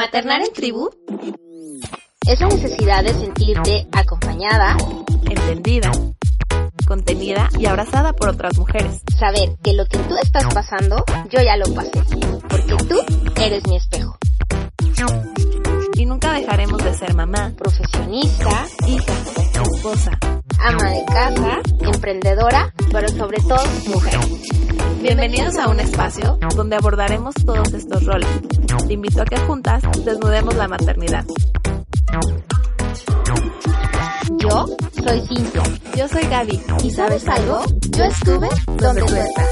Maternar en tribu es la necesidad de sentirte acompañada, entendida, contenida y abrazada por otras mujeres. Saber que lo que tú estás pasando, yo ya lo pasé, porque tú eres mi espejo. Y nunca dejaremos de ser mamá, profesionista, hija, esposa, ama de casa, emprendedora, pero sobre todo mujer. Bienvenidos a un espacio donde abordaremos todos estos roles. Te invito a que juntas desnudemos la maternidad. Yo soy Cintia. Yo soy Gaby. ¿Y sabes algo? Yo estuve donde tú estás.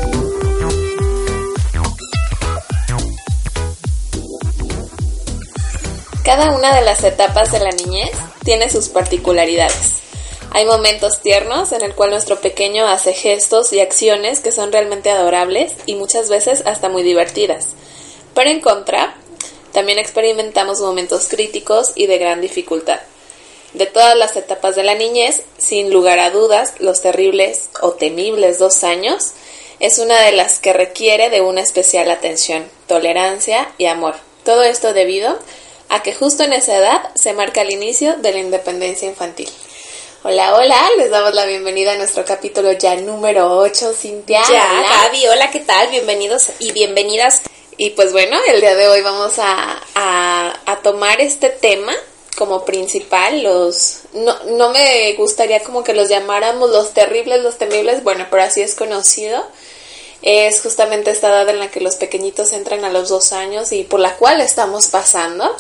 Cada una de las etapas de la niñez tiene sus particularidades. Hay momentos tiernos en el cual nuestro pequeño hace gestos y acciones que son realmente adorables y muchas veces hasta muy divertidas. Pero en contra, también experimentamos momentos críticos y de gran dificultad. De todas las etapas de la niñez, sin lugar a dudas, los terribles o temibles dos años es una de las que requiere de una especial atención, tolerancia y amor. Todo esto debido a que justo en esa edad se marca el inicio de la independencia infantil. Hola, hola, les damos la bienvenida a nuestro capítulo ya número 8, Cintia. Ya, Gaby, hola, ¿qué tal? Bienvenidos y bienvenidas. Y pues bueno, el día de hoy vamos a, a, tomar este tema como principal, los no, no me gustaría como que los llamáramos los terribles, los temibles, bueno, pero así es conocido. Es justamente esta edad en la que los pequeñitos entran a los dos años y por la cual estamos pasando.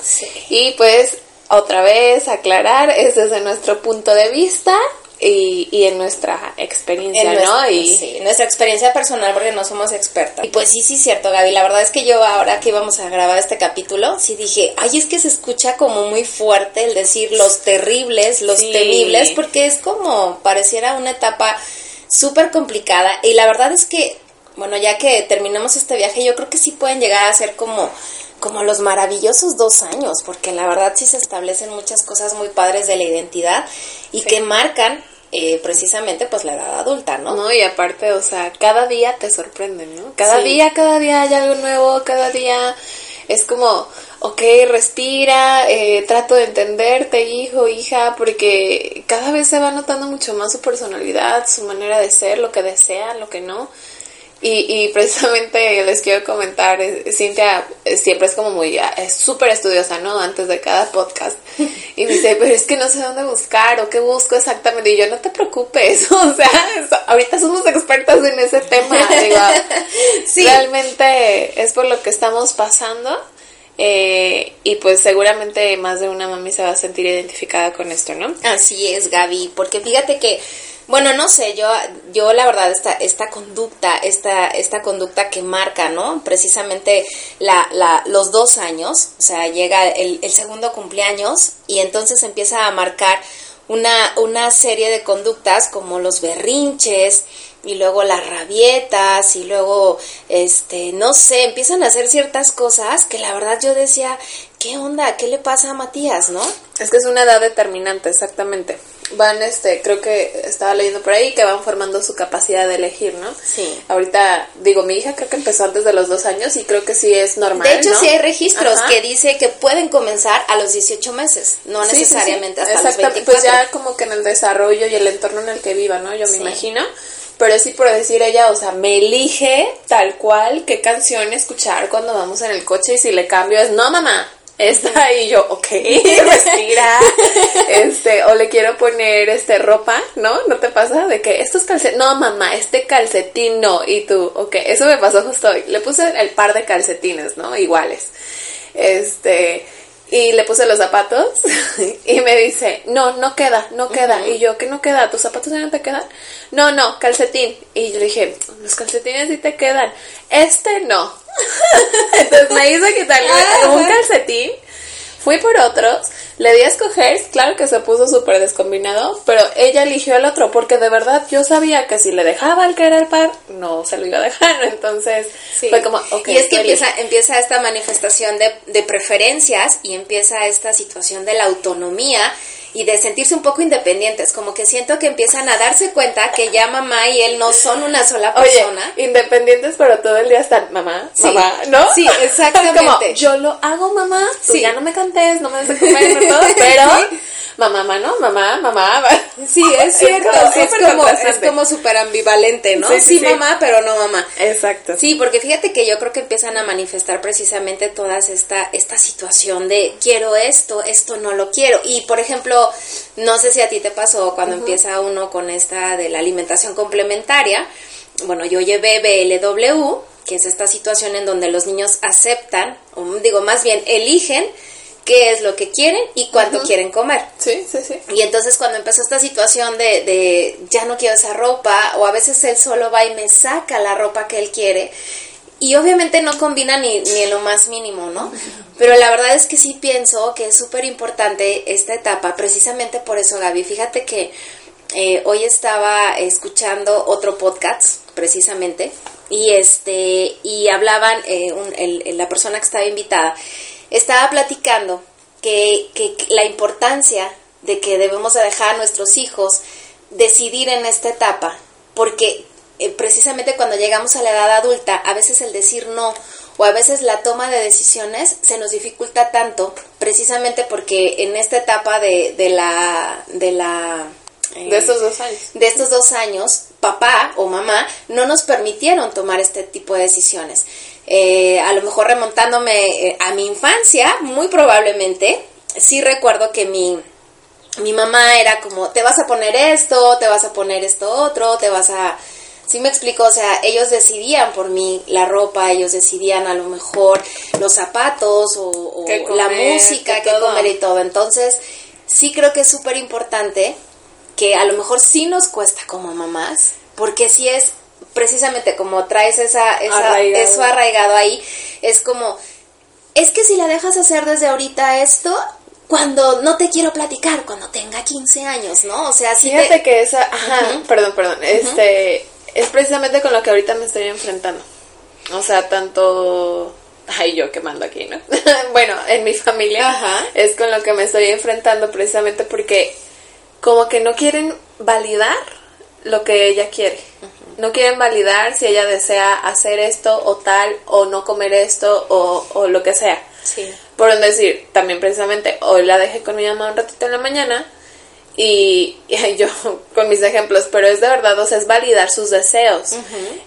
Y pues otra vez aclarar, es desde nuestro punto de vista y, y en nuestra experiencia, ¿no? y sí, nuestra experiencia personal porque no somos expertas. Y pues sí, sí, cierto, Gaby. La verdad es que yo ahora que íbamos a grabar este capítulo, sí dije, ay, es que se escucha como muy fuerte el decir los terribles, los temibles, porque es como pareciera una etapa súper complicada. Y la verdad es que, bueno, ya que terminamos este viaje, yo creo que sí pueden llegar a ser como como los maravillosos dos años, porque la verdad sí se establecen muchas cosas muy padres de la identidad y que marcan eh, precisamente pues la edad adulta, ¿no? No, y aparte, o sea, cada día te sorprenden, ¿no? Cada día, cada día hay algo nuevo, cada día es como, ok, respira, eh, trato de entenderte, hijo, hija, porque cada vez se va notando mucho más su personalidad, su manera de ser, lo que desea, lo que no. Y, y precisamente les quiero comentar, eh, Cintia siempre es como muy, ah, es súper estudiosa, ¿no? Antes de cada podcast. Y me dice, pero es que no sé dónde buscar o qué busco exactamente. Y yo, no te preocupes, o sea, ahorita somos expertas en ese tema. Digo, sí. Realmente es por lo que estamos pasando. Eh, y pues seguramente más de una mami se va a sentir identificada con esto, ¿no? Así es, Gaby, porque fíjate que bueno, no sé, yo, yo la verdad, esta, esta conducta, esta, esta conducta que marca, ¿no? Precisamente la, la, los dos años, o sea, llega el, el segundo cumpleaños y entonces empieza a marcar una, una serie de conductas como los berrinches, y luego las rabietas y luego este no sé empiezan a hacer ciertas cosas que la verdad yo decía qué onda qué le pasa a Matías no es que es una edad determinante exactamente van, este, creo que estaba leyendo por ahí que van formando su capacidad de elegir, ¿no? Sí. Ahorita, digo, mi hija creo que empezó antes de los dos años y creo que sí es normal. De hecho, sí hay registros que dice que pueden comenzar a los 18 meses, no necesariamente hasta los 24. Pues ya como que en el desarrollo y el entorno en el que viva, ¿no? Yo me imagino. Pero sí por decir ella, o sea, me elige tal cual qué canción escuchar cuando vamos en el coche y si le cambio es, no mamá, está y yo, ok, respira, este, o le quiero poner este ropa, ¿no? ¿No te pasa? De que estos calcetines, no mamá, este calcetín no, y tú, ok, eso me pasó justo hoy, le puse el par de calcetines, ¿no? Iguales, este, y le puse los zapatos y me dice, no, no queda, no queda. Y yo, ¿qué no queda? ¿Tus zapatos ya no te quedan? No, no, calcetín. Y yo le dije, los calcetines sí te quedan. Este no. Entonces me hizo quitarle un calcetín Fui por otros, le di a escoger, claro que se puso súper descombinado, pero ella eligió el otro porque de verdad yo sabía que si le dejaba el que era el par, no se lo iba a dejar, entonces fue como, ok. Y es que empieza, empieza esta manifestación de, de preferencias y empieza esta situación de la autonomía y de sentirse un poco independientes, como que siento que empiezan a darse cuenta que ya mamá y él no son una sola persona. Oye, independientes, pero todo el día están mamá, mamá, ¿no? Sí, exactamente. como, yo lo hago mamá, tú ya no me cantes, no me des de comer, todo, pero mamá, mamá, ¿no? Mamá, mamá. Sí, es cierto, es como, es como súper ambivalente, ¿no? Sí, mamá, pero no mamá. Exacto. Sí, porque fíjate que yo creo que empiezan a manifestar precisamente toda esta, esta situación de quiero esto, esto no lo quiero. Y por ejemplo, no sé si a ti te pasó cuando empieza uno con esta de la alimentación complementaria. Bueno, yo llevé BLW, que es esta situación en donde los niños aceptan, o digo más bien, eligen qué es lo que quieren y cuánto quieren comer. Sí, sí, sí. Y entonces cuando empezó esta situación de, de ya no quiero esa ropa, o a veces él solo va y me saca la ropa que él quiere, y obviamente no combina ni, ni en lo más mínimo, ¿no? Pero la verdad es que sí pienso que es súper importante esta etapa, precisamente por eso, Gaby. Fíjate que eh, hoy estaba escuchando otro podcast, precisamente, y este, y hablaban, eh, la persona que estaba invitada, estaba platicando que, que la importancia de que debemos de dejar a nuestros hijos decidir en esta etapa, porque eh, precisamente cuando llegamos a la edad adulta, a veces el decir no o a veces la toma de decisiones se nos dificulta tanto, precisamente porque en esta etapa de, de la... De la de estos dos años. De estos dos años, papá o mamá no nos permitieron tomar este tipo de decisiones. Eh, a lo mejor remontándome eh, a mi infancia, muy probablemente, sí recuerdo que mi, mi mamá era como, te vas a poner esto, te vas a poner esto otro, te vas a... Sí me explico, o sea, ellos decidían por mí la ropa, ellos decidían a lo mejor los zapatos o, la música, qué comer y todo. Entonces, sí creo que es súper importante que a lo mejor sí nos cuesta como mamás, porque sí es precisamente como traes esa, eso arraigado ahí, es como, es que si la dejas hacer desde ahorita esto, cuando no te quiero platicar, cuando tenga 15 años, ¿no? O sea, si Fíjate que esa, ajá, perdón, perdón, este, es precisamente con lo que ahorita me estoy enfrentando. O sea, tanto, ay, yo que mando aquí, ¿no? bueno, en mi familia es con lo que me estoy enfrentando precisamente porque como que no quieren validar lo que ella quiere no quieren validar si ella desea hacer esto o tal, o no comer esto, o, o lo que sea. Sí. Por decir, también precisamente, hoy la dejé con mi mamá un ratito en la mañana, y, yo con mis ejemplos, pero es de verdad, o sea, es validar sus deseos.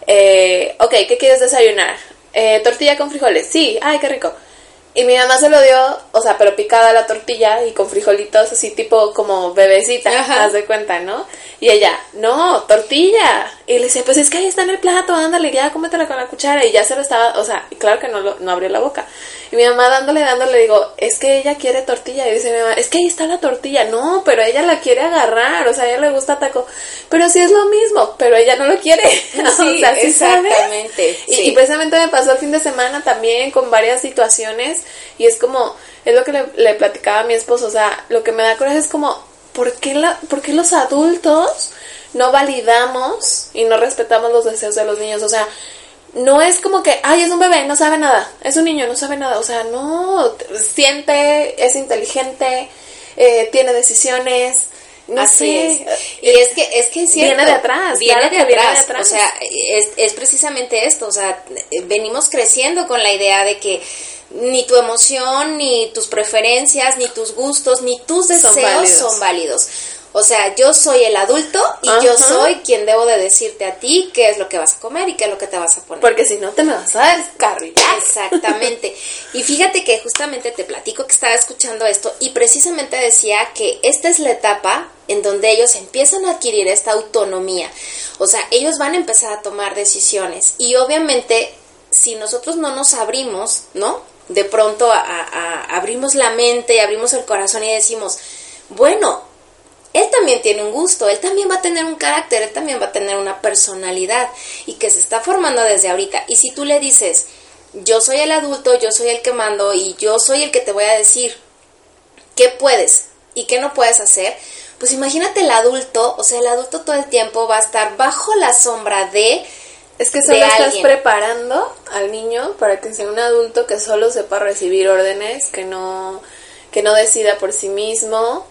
eh, ok, ¿qué quieres desayunar? Eh, tortilla con frijoles, sí, ay, qué rico. Y mi mamá se lo dio, o sea, pero picada la tortilla y con frijolitos así tipo como bebecita, haz de cuenta, ¿no? Y ella, no, tortilla. Y le decía, pues es que ahí está en el plato, ándale, ya cómetela con la cuchara. Y ya se lo estaba, o sea, claro que no, lo, no abrió la boca. Y mi mamá dándole, dándole, digo, es que ella quiere tortilla. Y dice mi mamá, es que ahí está la tortilla. No, pero ella la quiere agarrar, o sea, a ella le gusta taco. Pero sí es lo mismo, pero ella no lo quiere. Sí, exactamente. Y, y precisamente me pasó el fin de semana también con varias situaciones y es como, es lo que le, platicaba a mi esposo, o sea, lo que me da coraje es como, ¿por qué, la, ¿por qué los adultos no validamos y no respetamos los deseos de los niños? O sea, no es como que, ay, es un bebé, no sabe nada, es un niño, no sabe nada, o sea, no, siente, es inteligente, eh, tiene decisiones, no Así es. Y es que es que viene de atrás, viene, de atrás. O sea, es, es precisamente esto, o sea, venimos creciendo con la idea de que ni tu emoción, ni tus preferencias, ni tus gustos, ni tus deseos son válidos. O sea, yo soy el adulto y yo soy quien debo de decirte a ti qué es lo que vas a comer y qué es lo que te vas a poner. Porque si no te me vas a descarrilar. Exactamente. y fíjate que justamente te platico que estaba escuchando esto y precisamente decía que esta es la etapa en donde ellos empiezan a adquirir esta autonomía. O sea, ellos van a empezar a tomar decisiones y obviamente si nosotros no nos abrimos, ¿no? De pronto abrimos la mente, abrimos el corazón y decimos, bueno, él también tiene un gusto, él también va a tener un carácter, él también va a tener una personalidad y que se está formando desde ahorita. Y si tú le dices, yo soy el adulto, yo soy el que mando y yo soy el que te voy a decir qué puedes y qué no puedes hacer, pues imagínate el adulto, o sea, el adulto todo el tiempo va a estar bajo la sombra de... Es que solo estás preparando al niño para que sea un adulto que solo sepa recibir órdenes, que no, que no decida por sí mismo,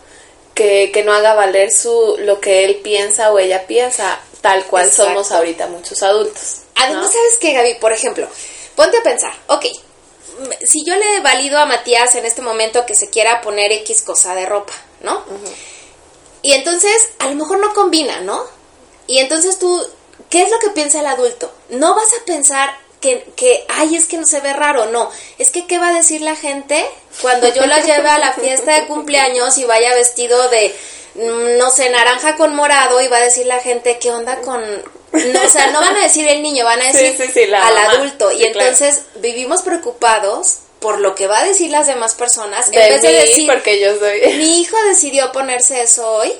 que, que no haga valer su, lo que él piensa o ella piensa, tal cual somos ahorita muchos adultos. Además, ¿sabes qué, Gaby? Por ejemplo, ponte a pensar, ok, si yo le valido a Matías en este momento que se quiera poner X cosa de ropa, ¿no? Y entonces, a lo mejor no combina, ¿no? Y entonces tú, ¿qué es lo que piensa el adulto? No vas a pensar que, que, ay, es que no se ve raro, no. Es que, ¿qué va a decir la gente cuando yo la lleve a la fiesta de cumpleaños y vaya vestido de, mm, no sé, naranja con morado y va a decir la gente, ¿qué onda con...? No, o sea, no van a decir el niño, van a decir al adulto. Y entonces vivimos preocupados por lo que va a decir las demás personas en vez de decir porque yo soy mi hijo decidió ponerse eso hoy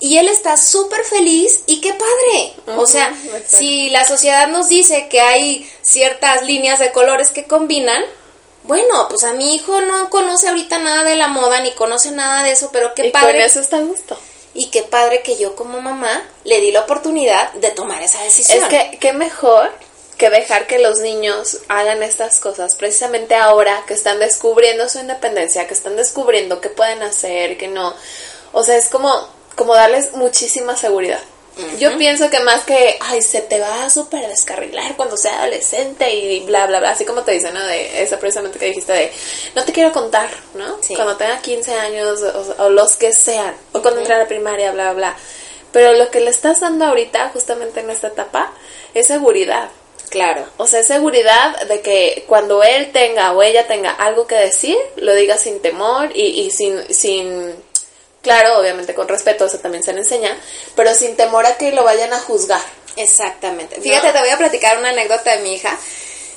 y él está súper feliz y qué padre. o sea, si la sociedad nos dice que hay ciertas líneas de colores que combinan, bueno, pues a mi hijo no conoce ahorita nada de la moda ni conoce nada de eso, pero qué padre. Con eso está gusto. Y qué padre que yo como mamá le di la oportunidad de tomar esa decisión. Es que qué mejor que dejar que los niños hagan estas cosas precisamente ahora que están descubriendo su independencia, que están descubriendo qué pueden hacer, que no. O sea, es como como darles muchísima seguridad. Yo pienso que más que, ay, se te va a súper descarrilar cuando sea adolescente y bla, bla, bla, así como te dicen, ¿no? De esa precisamente que dijiste de, no te quiero contar, ¿no? Cuando tenga 15 años o, los que sean, o cuando entre a la primaria, bla, bla. Pero lo que le estás dando ahorita, justamente en esta etapa, es seguridad. Claro. O sea, es seguridad de que cuando él tenga o ella tenga algo que decir, lo diga sin temor y, y sin, sin Claro, obviamente con respeto, eso también se le enseña, pero sin temor a que lo vayan a juzgar. Exactamente. Fíjate, te voy a platicar una anécdota de mi hija.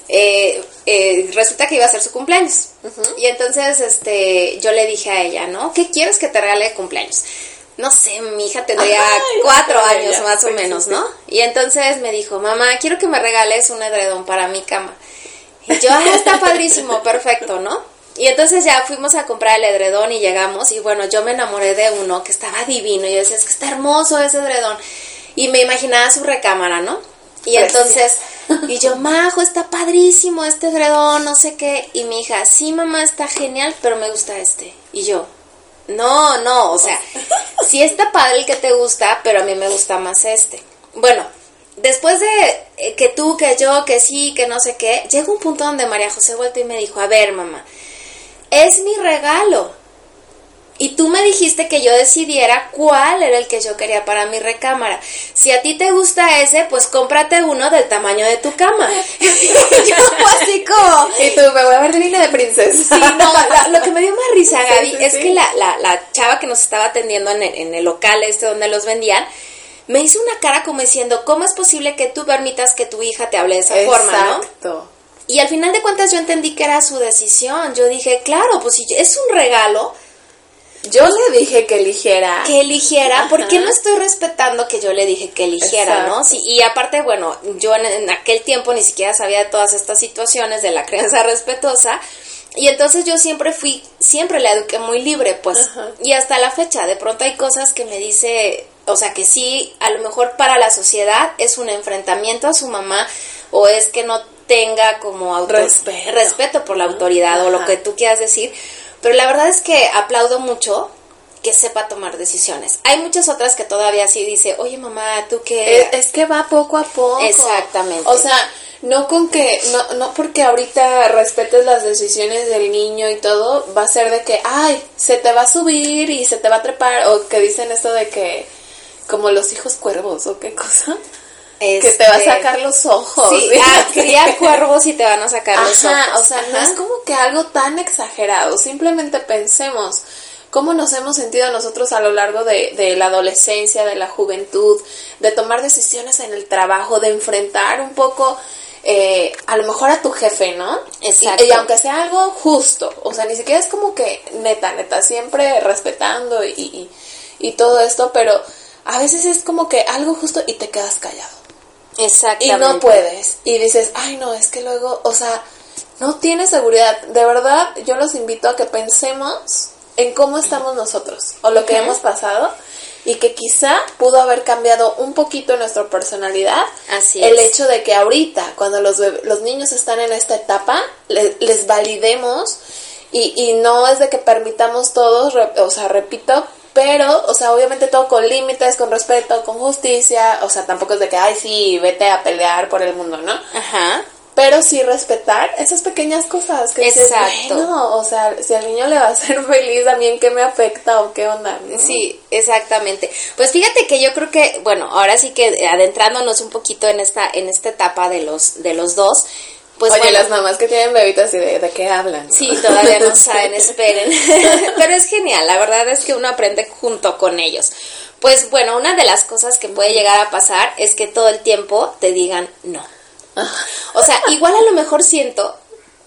Eh, eh, resulta que iba a ser su cumpleaños. Y entonces este, yo le dije a ella, ¿no? ¿Qué quieres que te regale de cumpleaños? No sé, mi hija tendría cuatro años más o menos, ¿no? Y entonces me dijo, mamá, quiero que me regales un edredón para mi cama. Y yo, ah, está padrísimo, perfecto, ¿no? Y entonces ya fuimos a comprar el edredón y llegamos y bueno, yo me enamoré de uno que estaba divino y yo decía, es que está hermoso ese edredón. Y me imaginaba su recámara, ¿no? Y entonces, y yo, Majo, está padrísimo este edredón, no sé qué. Y mi hija, sí, mamá, está genial, pero me gusta este. Y yo, no, no, o sea, sí está padre el que te gusta, pero a mí me gusta más este. Bueno, después de eh, que tú, que yo, que sí, que no sé qué, llega un punto donde María José vuelto y me dijo, a ver, mamá, es mi regalo. Y tú me dijiste que yo decidiera cuál era el que yo quería para mi recámara. Si a ti te gusta ese, pues cómprate uno del tamaño de tu cama. y yo así como... Y tú, me voy a ver de de princesa. Sí, no, lo que me dio más risa, Gaby, es que la, la, la, chava que nos estaba atendiendo en el, en el local este donde los vendían, me hizo una cara como diciendo, ¿cómo es posible que tú permitas que tu hija te hable de esa forma, no? Exacto. Y al final de cuentas yo entendí que era su decisión. Yo dije, claro, pues si es un regalo. Yo le dije que eligiera. Que eligiera, ¿por qué no estoy respetando que yo le dije que eligiera, no? Sí, y aparte, bueno, yo en, aquel tiempo ni siquiera sabía de todas estas situaciones de la crianza respetuosa. Y entonces yo siempre fui, siempre la eduqué muy libre, pues. Y hasta la fecha, de pronto hay cosas que me dice, o sea, que sí, a lo mejor para la sociedad es un enfrentamiento a su mamá o es que no tenga como respeto. por la autoridad o lo que tú quieras decir, pero la verdad es que aplaudo mucho que sepa tomar decisiones. Hay muchas otras que todavía sí dice, oye mamá, tú qué... Es, que va poco a poco. Exactamente. O sea, no con que, no, no porque ahorita respetes las decisiones del niño y todo, va a ser de que, ay, se te va a subir y se te va a trepar, o que dicen esto de que, como los hijos cuervos, o qué cosa que te va a este, sacar los ojos. Sí, criar cuervos y te van a sacar los ojos. O sea, no es como que algo tan exagerado. Simplemente pensemos cómo nos hemos sentido nosotros a lo largo de, de, la adolescencia, de la juventud, de tomar decisiones en el trabajo, de enfrentar un poco eh, a lo mejor a tu jefe, ¿no? Exacto. Y, y aunque sea algo justo, o sea, ni siquiera es como que neta, neta, siempre respetando y, y, y todo esto, pero a veces es como que algo justo y te quedas callado. Y Exactamente. no puedes. Y dices, ay no, es que luego, o sea, no tienes seguridad. De verdad, yo los invito a que pensemos en cómo estamos nosotros o lo que hemos pasado y que quizá pudo haber cambiado un poquito nuestra personalidad. Así el es. hecho de que ahorita, cuando los, los niños están en esta etapa, le- les validemos y, y no es de que permitamos todos, re- o sea, repito, pero, o sea, obviamente todo con límites, con respeto, con justicia, o sea, tampoco es de que, ay, sí, vete a pelear por el mundo, ¿no? Ajá. Pero sí respetar esas pequeñas cosas que dices, Exacto. bueno, o sea, si al niño le va a hacer feliz, a mí en qué me afecta o qué onda, ¿no? Sí, exactamente. Pues fíjate que yo creo que, bueno, ahora sí que adentrándonos un poquito en esta, en esta etapa de los, de los dos, pues Oye, bueno, las mamás que tienen bebitas y de, de qué hablan. Sí, todavía no saben, esperen. Pero es genial, la verdad es que uno aprende junto con ellos. Pues bueno, una de las cosas que puede llegar a pasar es que todo el tiempo te digan no. O sea, igual a lo mejor siento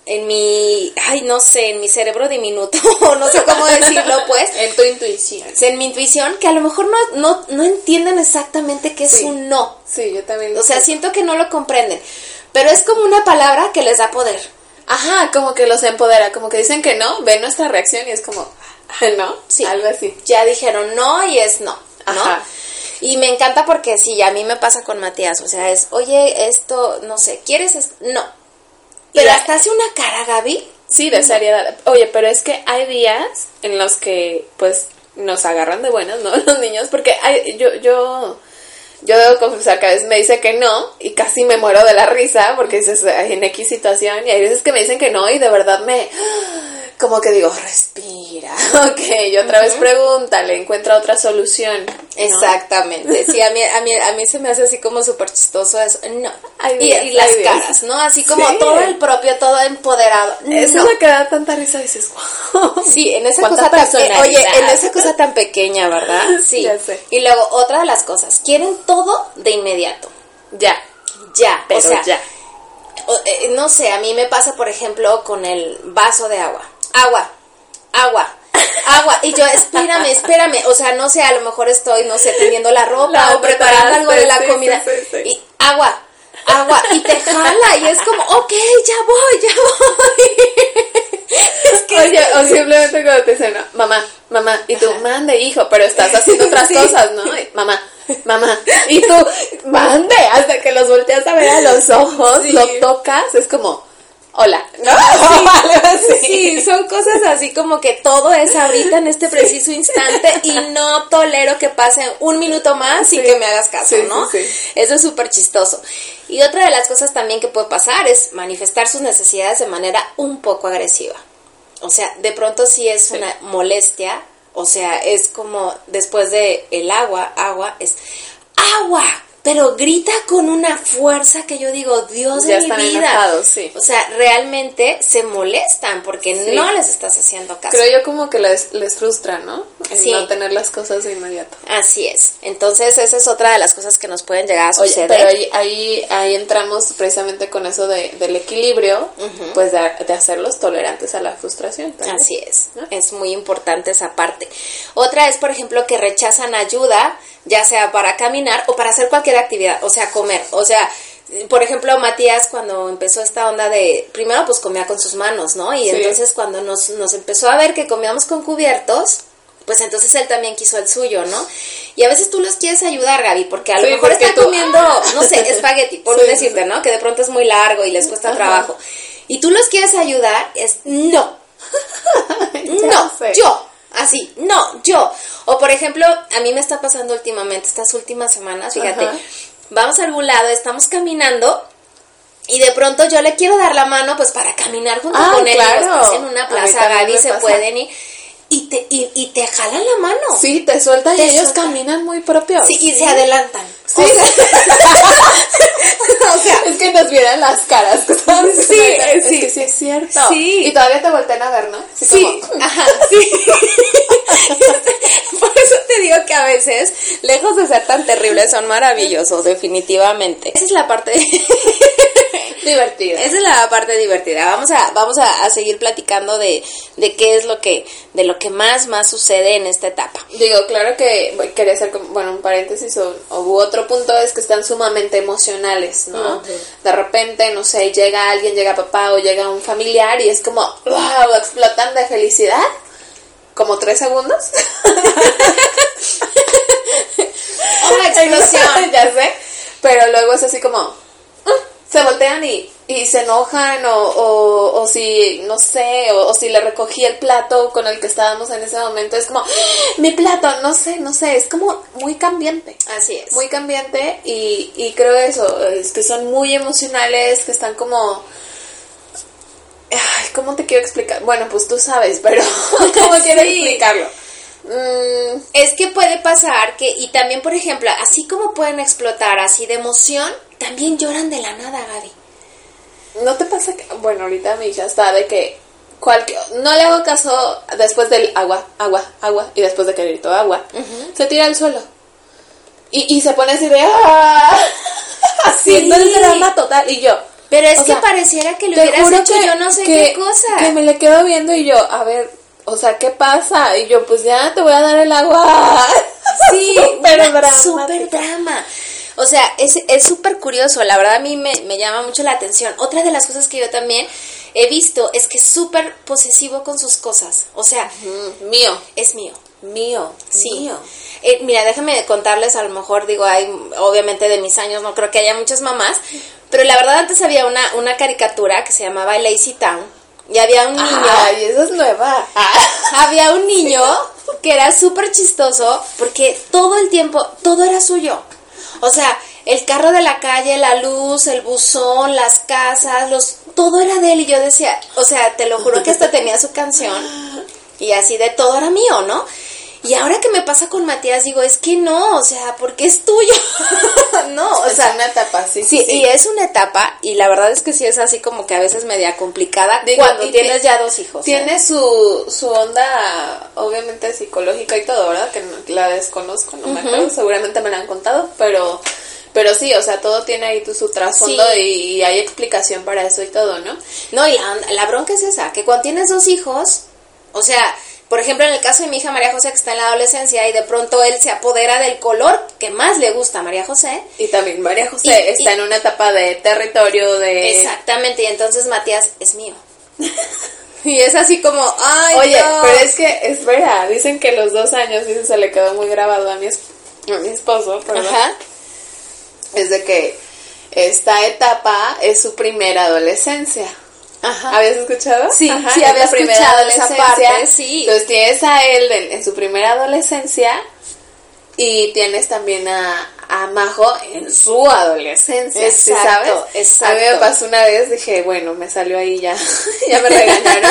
en mi, ay, no sé, en mi cerebro diminuto, o no sé cómo decirlo, pues, En tu intuición. en mi intuición, que a lo mejor no, no, no entienden exactamente qué es Sí. un no. Sí, yo también. O sea, siento que no lo comprenden. Pero es como una palabra que les da poder. Ajá, como que los empodera, como que dicen que no, ven nuestra reacción y es como, ah, ¿no? Sí. Algo así. Ya dijeron no y es no, ¿no? Ajá. Y me encanta porque sí, a mí me pasa con Matías, o sea, es, oye, esto, no sé, ¿quieres esto? No. Pero hasta hace una cara, Gaby. Sí, de seriedad. Oye, pero es que hay días en los que, pues, nos agarran de buenas, ¿no? Los niños, porque hay, yo, yo, yo debo confesar que a veces me dice que no y casi me muero de la risa porque dices, "Ay, en X situación y hay veces que me dicen que no y de verdad me, como que digo, respira, ok, y otra vez pregúntale, encuentra otra solución. ¿no? Exactamente. Sí, a mí, a mí, a mí se me hace así como súper chistoso eso. No. Y, las caras, ¿no? Así como Sí. todo el propio, todo empoderado. Eso no. es lo que da tanta risa, dices, wow. Sí, en esa ¿Cuánta cosa tan oye, en esa cosa tan pequeña, ¿verdad? Sí. Ya sé. Y luego otra de las cosas, quieren todo de inmediato. Ya, Ya, pero o sea, ya. o- eh, no sé, a mí me pasa, por ejemplo, con el vaso de agua. Agua, agua, agua. Y yo, espérame, espérame. O sea, no sé, a lo mejor estoy, no sé, tendiendo la ropa La o preparando algo de la sí, comida. sí, sí, sí. Y agua, agua. Y te jala y es como, ok, ya voy, ya voy. es que Oye, o simplemente cuando te dicen, no, mamá, mamá, y tú, mande, hijo, pero estás haciendo otras cosas, ¿no? Y, mamá, mamá, y tú, mande, hasta que los volteas a ver a los ojos, lo tocas, es como, hola, ¿no? Sí, son cosas así como que todo es ahorita en este preciso instante y no tolero que pase un minuto más sin Sí. que me hagas caso, Sí, sí, ¿no? sí. Eso es súper chistoso. Y otra de las cosas también que puede pasar es manifestar sus necesidades de manera un poco agresiva. O sea, de pronto sí es una molestia, o sea, es como después de el agua, agua, es agua, pero grita con una fuerza que yo digo, Dios Ya de mi están vida. enojados, sí. O sea, realmente se molestan porque Sí. no les estás haciendo caso. Creo yo como que les, les frustra, ¿no? El Sí. no tener las cosas de inmediato. Así es. Entonces, esa es otra de las cosas que nos pueden llegar a Oye, suceder. pero ahí, ahí, ahí entramos precisamente con eso de, del equilibrio, pues de, de hacerlos tolerantes a la frustración. también. Así es, ¿No? es muy importante esa parte. Otra es, por ejemplo, que rechazan ayuda, ya sea para caminar o para hacer cualquier actividad, o sea, comer. O sea, por ejemplo, Matías cuando empezó esta onda de, primero pues comía con sus manos, ¿no? Y Sí. entonces cuando nos, nos empezó a ver que comíamos con cubiertos, pues entonces él también quiso el suyo, ¿no? Y a veces tú los quieres ayudar, Gaby, porque a lo Sí, mejor tú- comiendo, no sé, espagueti, por Sí, decirte. ¿no? Que de pronto es muy largo y les cuesta trabajo. Y tú los quieres ayudar, es no, no, sé. yo. Así, no, yo. O por ejemplo, a mí me está pasando últimamente, estas últimas semanas, fíjate, Ajá. vamos a algún lado, estamos caminando y de pronto yo le quiero dar la mano pues para caminar junto Ah, con él. claro. Digo, estás en una plaza, Gaby, se pueden ir y te, y, y te jalan la mano. Sí, te sueltan Te y ellos sueltan. caminan muy propios. Sí, y se adelantan. Sí. O sea, o sea, Es que nos vieran las caras. ¿sabes? Sí, es sí. que sí es cierto. Sí. Y todavía te voltean a ver, ¿no? Así Sí, como, ajá, sí. Por eso te digo que a veces, lejos de ser tan terribles, son maravillosos, definitivamente. Esa es la parte divertida. Esa es la parte divertida. Vamos a, vamos a, seguir platicando de, de qué es lo que, de lo que más, más sucede en esta etapa. Digo, claro que quería hacer, bueno, un paréntesis o, otro punto es que están sumamente emocionales, ¿no? De repente, no sé, llega alguien, llega papá o llega un familiar y es como, wow, explotan de felicidad como tres segundos. Una explosión. ya sé. Pero luego es así como, ah", se voltean y, y se enojan o, o, o si, no sé, o, o, si le recogí el plato con el que estábamos en ese momento, es como, ah, mi plato, no sé, no sé, es como muy cambiante. Así es. Muy cambiante y, y creo eso, es que son muy emocionales, que están como Ay, ¿cómo te quiero explicar? Bueno, pues tú sabes, pero ¿cómo quiero explicarlo? Mm, es que puede pasar que, y también, por ejemplo, así como pueden explotar así de emoción, también lloran de la nada, Gaby. ¿No te pasa que, bueno, ahorita mi hija está de que cualquier, no le hago caso después del agua, agua, agua, y después de que gritó agua, se tira al suelo. Y, y se pone así de, ¡ah! haciendo el drama total, y yo, pero es que pareciera que lo hubieras hecho yo no sé qué cosa. Que me le quedo viendo y yo, a ver, o sea, ¿qué pasa? Y yo, pues ya te voy a dar el agua. Sí, pero drama. Súper drama. O sea, es súper curioso, la verdad a mí me, me, llama mucho la atención. Otra de las cosas que yo también he visto es que es súper posesivo con sus cosas. O sea, mío. Es mío. Mío. Sí. Mío. Eh, mira, déjame contarles, a lo mejor digo, hay, obviamente de mis años no creo que haya muchas mamás, pero la verdad antes había una, una caricatura que se llamaba Lazy Town. Y había un niño. Ay, eso es nueva. había un niño que era súper chistoso porque todo el tiempo, todo era suyo. O sea, el carro de la calle, la luz, el buzón, las casas, los, todo era de él. Y yo decía, o sea, te lo juro que hasta tenía su canción. Y así de todo era mío, ¿no? Y ahora que me pasa con Matías, digo, es que no, o sea, porque es tuyo. no, o es sea. una etapa, sí, sí, y es una etapa, y la verdad es que sí es así como que a veces media complicada cuando tienes ya dos hijos. Tiene su, su onda, obviamente, psicológica y todo, ¿verdad? Que la desconozco, no me acuerdo, seguramente me la han contado, pero. Pero sí, o sea, todo tiene ahí su trasfondo y, hay explicación para eso y todo, ¿no? No, y la, la bronca es esa, que cuando tienes dos hijos, o sea, por ejemplo, en el caso de mi hija María José, que está en la adolescencia y de pronto él se apodera del color que más le gusta a María José. Y también María José está en una etapa de territorio de... Exactamente, y entonces Matías es mío. y es así como, ay, Oye, pero es que, espera, dicen que los dos años, y se le quedó muy grabado a mi, a mi esposo, ¿verdad? Ajá. Es de que esta etapa es su primera adolescencia. Ajá. ¿Habías escuchado? Sí, sí, había escuchado esa parte, sí. Entonces tienes a él en, su primera adolescencia y tienes también a, a Majo en su adolescencia, exacto, Exacto. A mí me pasó una vez, dije, bueno, me salió ahí ya, ya me regañaron,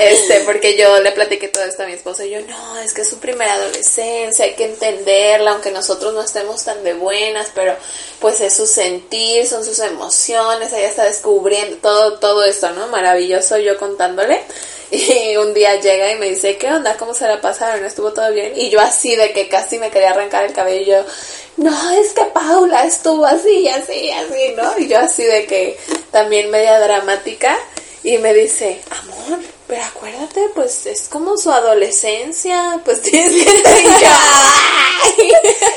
este, porque yo le platiqué todo esto a mi esposo y yo, no, es que es su primera adolescencia, hay que entenderla, aunque nosotros no estemos tan de buenas, pero pues es su sentir, son sus emociones, ella está descubriendo todo, todo esto, ¿no? Maravilloso yo contándole. Y un día llega y me dice, ¿qué onda? ¿Cómo se la pasaron? ¿Estuvo todo bien? Y yo así de que casi me quería arrancar el cabello. No, es que Paula estuvo así, así, así, ¿no? Y yo así de que también media dramática. Y me dice, amor, pero acuérdate, pues es como su adolescencia, pues tienes que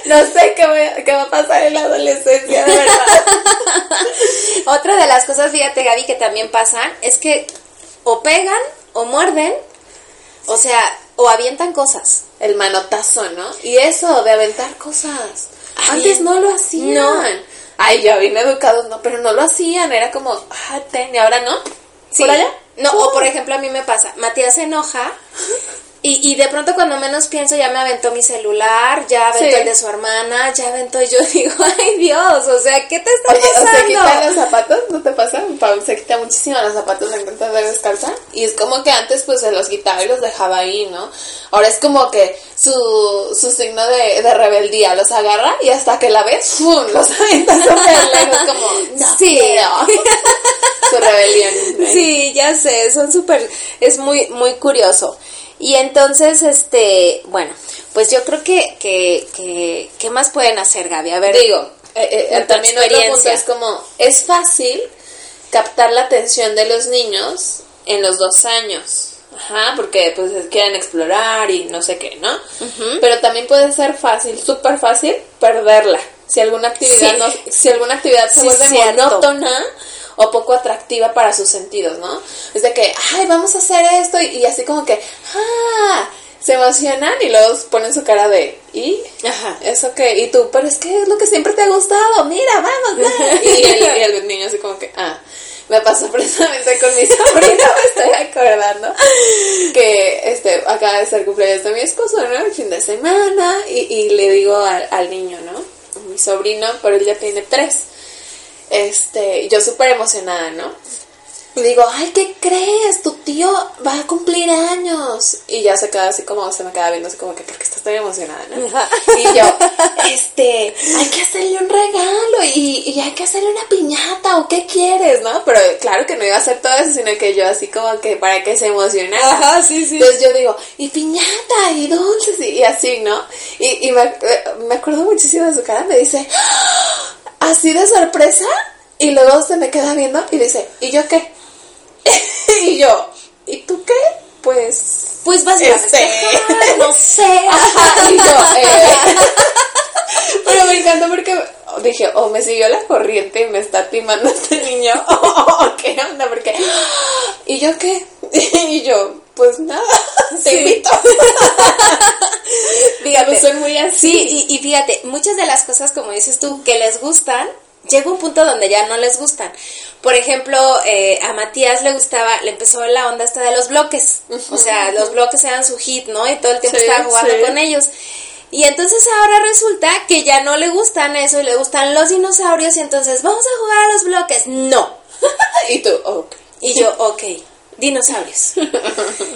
No sé qué, qué va a pasar en la adolescencia, de verdad. Otra de las cosas, fíjate Gaby, que también pasan es que o pegan o muerden, o sea, o avientan cosas. El manotazo, ¿no? Y eso de aventar cosas. Antes no lo hacían. No. Ay, ya bien educados, no, pero no lo hacían. Era como, ah, ten, y ahora no. Sí. ¿Por allá? No, o por ejemplo, a mí me pasa, Matías se enoja y, y de pronto cuando menos pienso ya me aventó mi celular, ya aventó el de su hermana, ya aventó y yo digo, ay Dios, o sea, ¿qué te está pasando? ¿Se quitan los zapatos? ¿No te pasa? Se quita muchísimo los zapatos en cuenta de descalza. Y es como que antes pues se los quitaba y los dejaba ahí, ¿no? Ahora es como que su, su signo de, de rebeldía los agarra y hasta que la ves, ¡fum! Los avienta súper lejos como, no sí. su rebelión. Sí, ya sé, son súper, es muy, muy curioso. Y entonces, este, bueno, pues yo creo que, que, que ¿qué más pueden hacer, Gaby? A ver, Digo, eh, eh, tu también otro punto es como, es fácil captar la atención de los niños en los dos años. Ajá, porque pues quieren explorar y no sé qué, ¿no? Pero también puede ser fácil, súper fácil, perderla. Si alguna actividad Sí. no, si alguna actividad se Sí, vuelve cierto. monótona o poco atractiva para sus sentidos, ¿no? Es de que, ay, vamos a hacer esto y, y así como que, ah, se emocionan y luego ponen su cara de, ¿y? Ajá. ¿Eso qué? Y tú, pero es que es lo que siempre te ha gustado, mira, vamos, va. Y el, y el niño así como que, ah, me pasó precisamente con mi sobrino, me estoy acordando, que este, acaba de ser cumpleaños de mi esposo, ¿no? El fin de semana, y, y le digo al, al niño, ¿no? Mi sobrino, pero él ya tiene tres. Este, yo súper emocionada, ¿no? Y digo, ay, ¿qué crees? Tu tío va a cumplir años. Y ya se queda así como, se me queda viendo así como que, ¿por qué estás tan emocionada, no? Y yo, este, hay que hacerle un regalo y, y hay que hacerle una piñata o qué quieres, ¿no? Pero claro que no iba a hacer todo eso, sino que yo así como que para que se emocionara. Ajá, sí, sí. Entonces yo digo, y piñata y dulces y, y así, ¿no? Y, y me, eh, me acuerdo muchísimo de su cara, me dice, "¡Ah! Así de sorpresa. Y luego se me queda viendo y dice, ¿y yo qué? y yo, ¿y tú qué? Pues Pues vas a Este. no sé. Ajá, y yo, eh, Pero me encantó porque dije, o me siguió la corriente y me está timando este niño, o qué onda, porque. ¿Y yo qué? Y yo, pues nada, te Sí. invito. Fíjate. Pues son muy así. Sí, y, y fíjate, muchas de las cosas, como dices tú, que les gustan, llega un punto donde ya no les gustan. Por ejemplo, eh, a Matías le gustaba, le empezó la onda esta de los bloques. O sea, los bloques eran su hit, ¿no? Y todo el tiempo Sí, estaba jugando sí. con ellos. Y entonces ahora resulta que ya no le gustan eso y le gustan los dinosaurios y entonces vamos a jugar a los bloques. No. Y tú, ok. Y yo, ok, dinosaurios.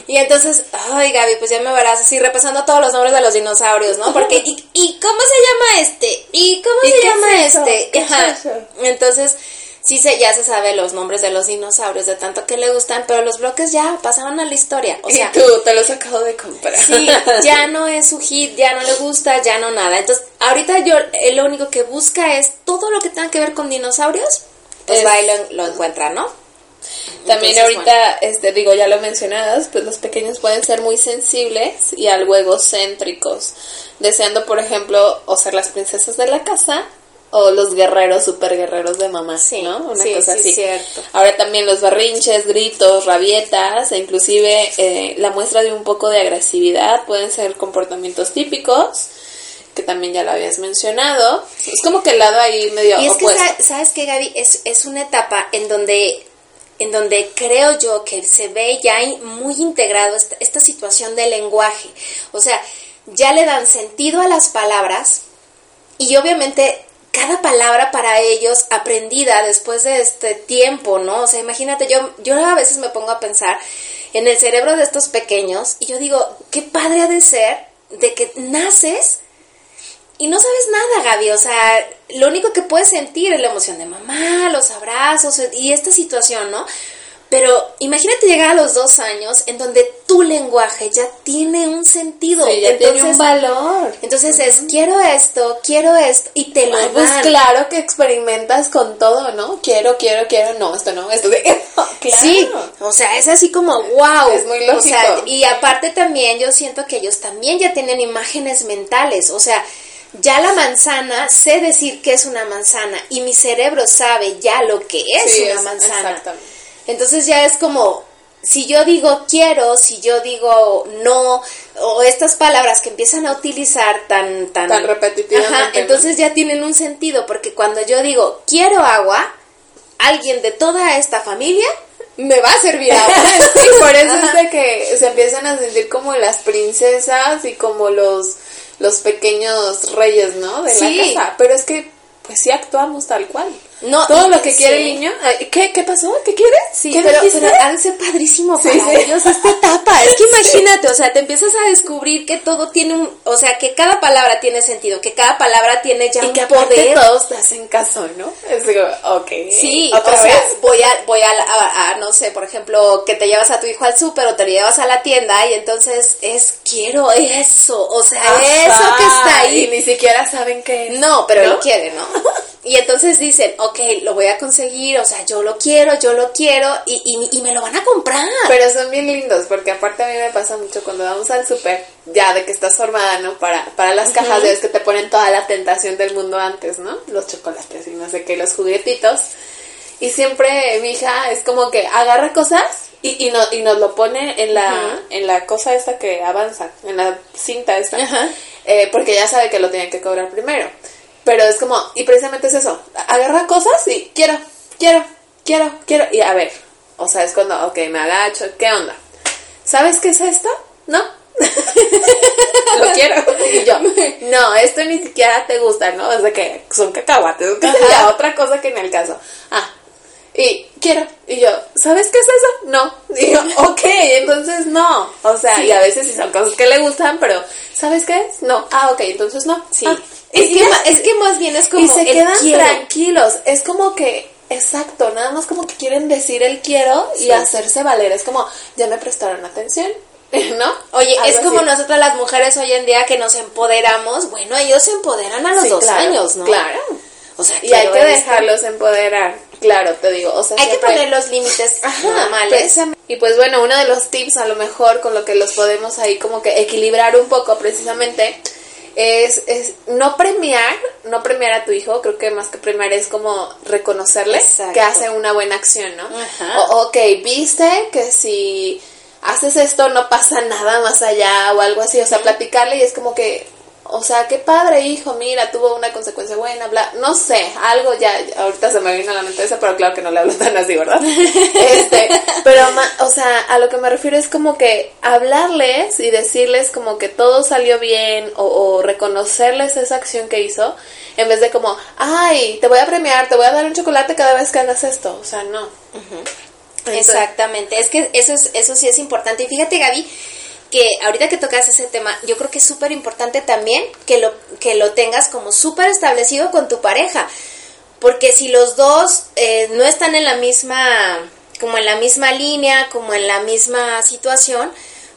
y entonces, ay Gaby, pues ya me verás así repasando todos los nombres de los dinosaurios, ¿no? Porque, ¿y, y cómo se llama este? ¿Y cómo ¿Y se llama es este? ¿Qué es Ajá. Entonces, sí se, ya se sabe los nombres de los dinosaurios de tanto que le gustan, pero los bloques ya pasaron a la historia. O sea, y tú, te los acabo de comprar. Sí, ya no es su hit, ya no le gusta, ya no nada. Entonces, ahorita yo eh, lo único que busca es todo lo que tenga que ver con dinosaurios, pues Es- va y lo, lo encuentra, ¿no? También Entonces, ahorita, este, digo, ya lo mencionadas, pues los pequeños pueden ser muy sensibles y algo egocéntricos, deseando, por ejemplo, o ser las princesas de la casa o los guerreros, super guerreros de mamá, Sí, ¿no? Una sí, cosa sí, así. cierto. Ahora también los berrinches, gritos, rabietas e inclusive eh, la muestra de un poco de agresividad pueden ser comportamientos típicos, que también ya lo habías mencionado. Es como que el lado ahí medio Y es que, opuesto. ¿sabes qué, Gaby? Es, es una etapa en donde, en donde creo yo que se ve ya muy integrado esta, esta situación del lenguaje. O sea, ya le dan sentido a las palabras y obviamente cada palabra para ellos aprendida después de este tiempo, ¿no? O sea, imagínate, yo, yo a veces me pongo a pensar en el cerebro de estos pequeños y yo digo, qué padre ha de ser de que naces y no sabes nada, Gaby. O sea, lo único que puedes sentir es la emoción de mamá, los abrazos y esta situación, ¿no? Pero imagínate llegar a los dos años en donde tu lenguaje ya tiene un sentido. Sí, ya tiene un valor. Entonces es, quiero esto, quiero esto, y te lo Ay, pues claro que experimentas con todo, ¿no? Quiero, quiero, quiero, no, esto no, esto de... claro. Sí, o sea, es así como wow. Es muy O sea, lógico. y aparte también yo siento que ellos también ya tienen imágenes mentales, o sea, ya la manzana, sé decir que es una manzana y mi cerebro sabe ya lo que es Sí, una es- manzana. exactamente. Entonces ya es como, si yo digo quiero, si yo digo no, o estas palabras que empiezan a utilizar tan... Tan, Tan repetitivamente, Ajá, entonces ya tienen un sentido, porque cuando yo digo quiero agua, alguien de toda esta familia me va a servir agua. Sí, por eso es de que se empiezan a sentir como las princesas y como los, los pequeños reyes, ¿no? De Sí. la casa. Pero es que, pues sí actuamos tal cual. No, todo lo que quiere el niño. ¿Qué, ¿Qué pasó? ¿Qué quieres? Sí, ¿Qué pero, pero ha de ser padrísimo para ellos esta etapa. Es que imagínate, o sea, te empiezas a descubrir que todo tiene un, o sea, que cada palabra tiene sentido, que cada palabra tiene ya y un que poder. todos te hacen caso, ¿no? Es digo, ok. Sí, o sea, voy a, voy a, a, no sé, por ejemplo, que te llevas a tu hijo al súper o te lo llevas a la tienda y entonces es, quiero eso, o sea, eso que está ahí. Y ni siquiera saben qué es. No, pero lo quiere, ¿no? Y entonces dicen, ok, lo voy a conseguir, o sea, yo lo quiero, yo lo quiero, y, y, y, me lo van a comprar. Pero son bien lindos, porque aparte a mí me pasa mucho cuando vamos al súper, ya de que estás formada, ¿no? Para, para las cajas, de que te ponen toda la tentación del mundo antes, ¿no? Los chocolates y no sé qué, los juguetitos. Y siempre mi hija es como que agarra cosas y, y, no, y nos lo pone en la, en la cosa esta que avanza, en la cinta esta, eh, porque ya sabe que lo tienen que cobrar primero. Pero es como, y precisamente es eso, agarra cosas y quiero, quiero, quiero, quiero, y a ver, o sea, es cuando, ok, me agacho, ¿qué onda? ¿Sabes qué es esto? ¿No? lo quiero. Y yo, no, esto ni siquiera te gusta, ¿no? Es de que son cacahuates, ya otra cosa que en el caso. Ah, y quiero. Y yo, ¿sabes qué es eso? No. Y yo, ok, entonces no. O sea, y a veces sí son cosas que le gustan, pero ¿sabes qué es? No. Ah, ok, entonces no. Sí. Ah, es, que, es que más bien es como. Y se quedan tranquilos. Es como que. Exacto, nada más como que quieren decir el quiero y hacerse valer. Es como, ya me prestaron atención, ¿no? Oye, es como nosotras las mujeres hoy en día que nos empoderamos. Bueno, ellos se empoderan a los dos años, ¿no? Claro. O sea, y hay que dejarlos empoderar. Claro, te digo, o sea, hay que poner los límites normales. Y pues bueno, uno de los tips a lo mejor con lo que los podemos ahí como que equilibrar un poco precisamente es, es no premiar, no premiar a tu hijo, creo que más que premiar es como reconocerle que hace una buena acción, ¿no? O, ok, viste que si haces esto no pasa nada más allá o algo así, o sea, platicarle y es como que o sea, qué padre, hijo, mira, tuvo una consecuencia buena, bla, no sé, algo ya, ahorita se me vino a la mente eso, pero claro que no le hablo tan así, ¿verdad? este, pero, o sea, a lo que me refiero es como que hablarles y decirles como que todo salió bien o, reconocerles esa acción que hizo, en vez de como, ay, te voy a premiar, te voy a dar un chocolate cada vez que hagas esto, o sea, no. Exactamente, es que eso, es, eso sí es importante. Y fíjate, Gaby, que ahorita que tocas ese tema, yo creo que es súper importante también que lo, que lo tengas como súper establecido con tu pareja. Porque si los dos eh, no están en la misma, como en la misma línea, como en la misma situación,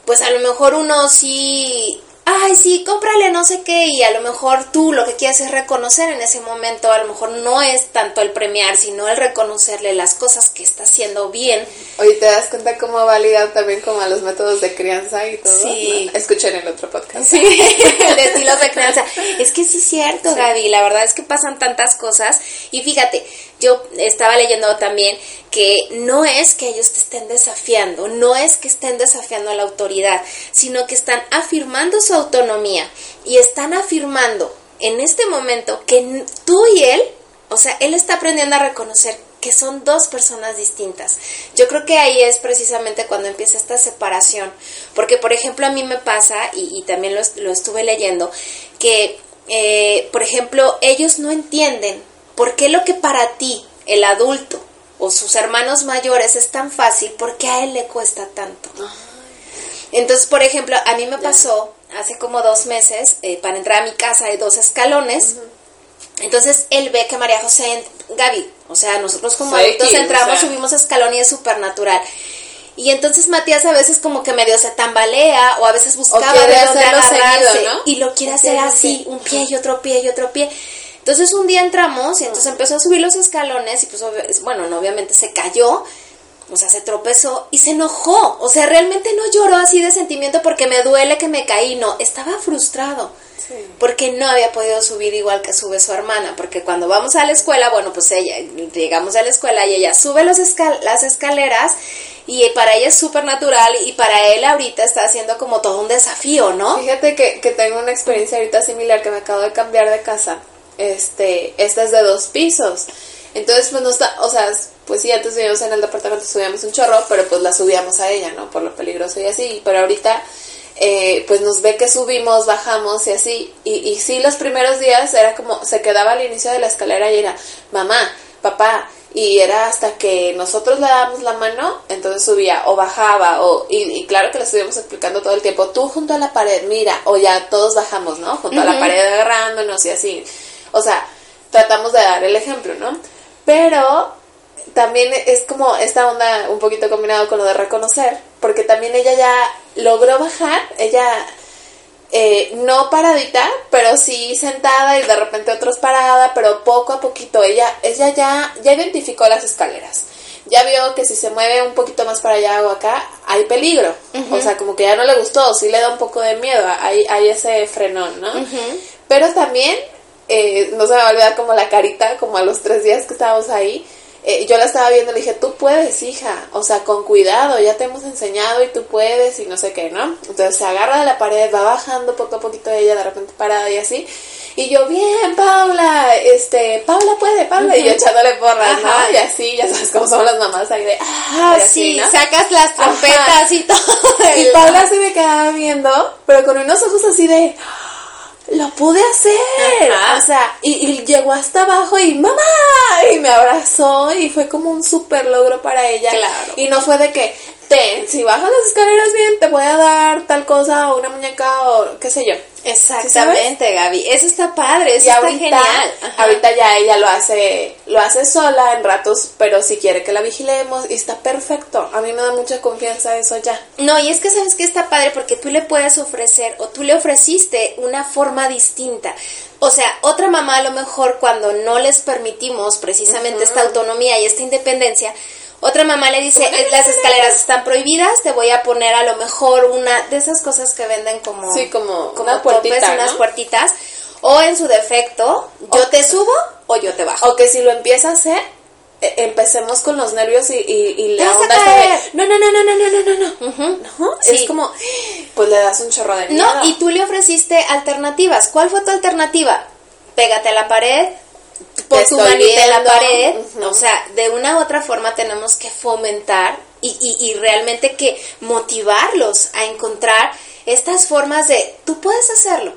pues a lo mejor uno sí ay, sí, cómprale no sé qué, y a lo mejor tú lo que quieres es reconocer en ese momento, a lo mejor no es tanto el premiar, sino el reconocerle las cosas que está haciendo bien. Oye, ¿te das cuenta cómo ha validado también como a los métodos de crianza y todo? Sí. Escuchen el otro podcast. Sí, de estilos de crianza. Es que sí es cierto, Gaby, la verdad es que pasan tantas cosas, y fíjate, yo estaba leyendo también que no es que ellos te estén desafiando, no es que estén desafiando a la autoridad, sino que están afirmando su autonomía y están afirmando en este momento que tú y él, o sea, él está aprendiendo a reconocer que son dos personas distintas. Yo creo que ahí es precisamente cuando empieza esta separación, porque por ejemplo a mí me pasa, y, también lo, estuve leyendo, que eh, por ejemplo ellos no entienden por qué lo que para ti, el adulto, o sus hermanos mayores es tan fácil, porque a él le cuesta tanto? Entonces, por ejemplo, a mí me pasó hace como dos meses, eh, para entrar a mi casa hay dos escalones. Entonces él ve que María José, Gaby, o sea, nosotros como adultos entramos, subimos escalón y es súper natural. Y entonces Matías a veces como que medio se tambalea o a veces buscaba de dónde agarrarse y lo quiere hacer así, un pie y otro pie y otro pie. Entonces un día entramos y entonces empezó a subir los escalones y pues bueno, no, obviamente se cayó o sea, se tropezó y se enojó. O sea, realmente no lloró así de sentimiento porque me duele que me caí, no, estaba frustrado. Porque no había podido subir igual que sube su hermana, porque cuando vamos a la escuela, bueno, pues ella, llegamos a la escuela y ella sube los las escaleras y para ella es súper natural y para él ahorita está haciendo como todo un desafío, ¿no? Fíjate que, que tengo una experiencia ahorita similar que me acabo de cambiar de casa. Este, esta es de dos pisos. Entonces, pues no está, o sea, pues sí, antes vivíamos en el departamento, subíamos un chorro, pero pues la subíamos a ella, ¿no? Por lo peligroso y así. Pero ahorita, eh, pues nos ve que subimos, bajamos y así. Y, y sí, los primeros días era como, se quedaba al inicio de la escalera y era, mamá, papá, y era hasta que nosotros le dábamos la mano, entonces subía o bajaba, o, y, claro que le estuvimos explicando todo el tiempo, tú junto a la pared, mira, o ya todos bajamos, ¿no? Junto a la pared agarrándonos y así. O sea, tratamos de dar el ejemplo, ¿no? Pero también es como esta onda un poquito combinado con lo de reconocer, porque también ella ya logró bajar, ella eh, no paradita, pero sí sentada y de repente otros parada, pero poco a poquito ella, ella ya, ya identificó las escaleras. Ya vio que si se mueve un poquito más para allá o acá, hay peligro. O sea, como que ya no le gustó, sí le da un poco de miedo, hay, hay ese frenón, ¿no? Pero también, eh, no se me va a olvidar como la carita, como a los tres días que estábamos ahí, eh, yo la estaba viendo, le dije, tú puedes, hija, o sea, con cuidado, ya te hemos enseñado y tú puedes y no sé qué, ¿no? Entonces se agarra de la pared, va bajando poco a poquito ella, de repente parada y así. Y yo, bien, Paula, este, Paula puede, Paula, y yo echándole porras, ¿no? Y así, ya sabes cómo son las mamás ahí de, ah, sí, sacas las trompetas y todo. Y Paula se me quedaba viendo, pero con unos ojos así de, lo pude hacer. O sea, y, llegó hasta abajo y mamá, y me abrazó y fue como un super logro para ella. Claro. Y no fue de que, ten, si bajas las escaleras bien, te voy a dar tal cosa o una muñeca o qué sé yo. Exactamente, Gaby. Eso está padre, eso está genial. Ahorita ya ella lo hace, lo hace sola en ratos, pero si quiere que la vigilemos y está perfecto. A mí me da mucha confianza eso ya. No, y es que sabes que está padre porque tú le puedes ofrecer o tú le ofreciste una forma distinta. O sea, otra mamá a lo mejor cuando no les permitimos precisamente esta autonomía y esta independencia, otra mamá le dice, las escaleras están prohibidas, te voy a poner a lo mejor una de esas cosas que venden como, sí, como, como unas puertitas. O en su defecto, yo te subo o yo te bajo. O que si lo empieza a hacer, e, empecemos con los nervios y, y, la onda no, no, no, no, no, no, no, no, no. Es como, pues le das un chorro de miedo. No, y tú le ofreciste alternativas. ¿Cuál fue tu alternativa? Pégate a la pared, por tu manita en la pared. O sea, de una u otra forma tenemos que fomentar y, y, realmente que motivarlos a encontrar estas formas de tú puedes hacerlo.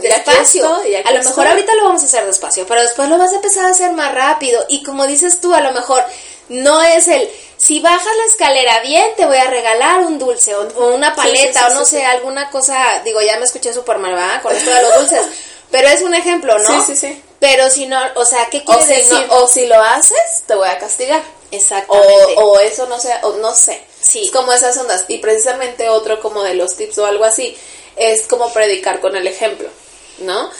Despacio. a lo mejor ahorita lo vamos a hacer despacio, pero después lo vas a empezar a hacer más rápido. Y como dices tú, a lo mejor no es el si bajas la escalera bien, te voy a regalar un dulce o, una paleta o no sé, alguna cosa. Digo, ya me escuché súper mal, ¿verdad? Con esto de los dulces. Pero es un ejemplo, ¿no? Sí, sí, sí. Pero si no, o sea, ¿qué quiere decir? o si lo haces, te voy a castigar. Exactamente. O, eso no sé, o no sé. Sí. Es como esas ondas. Y precisamente otro como de los tips o algo así, es como predicar con el ejemplo, ¿no?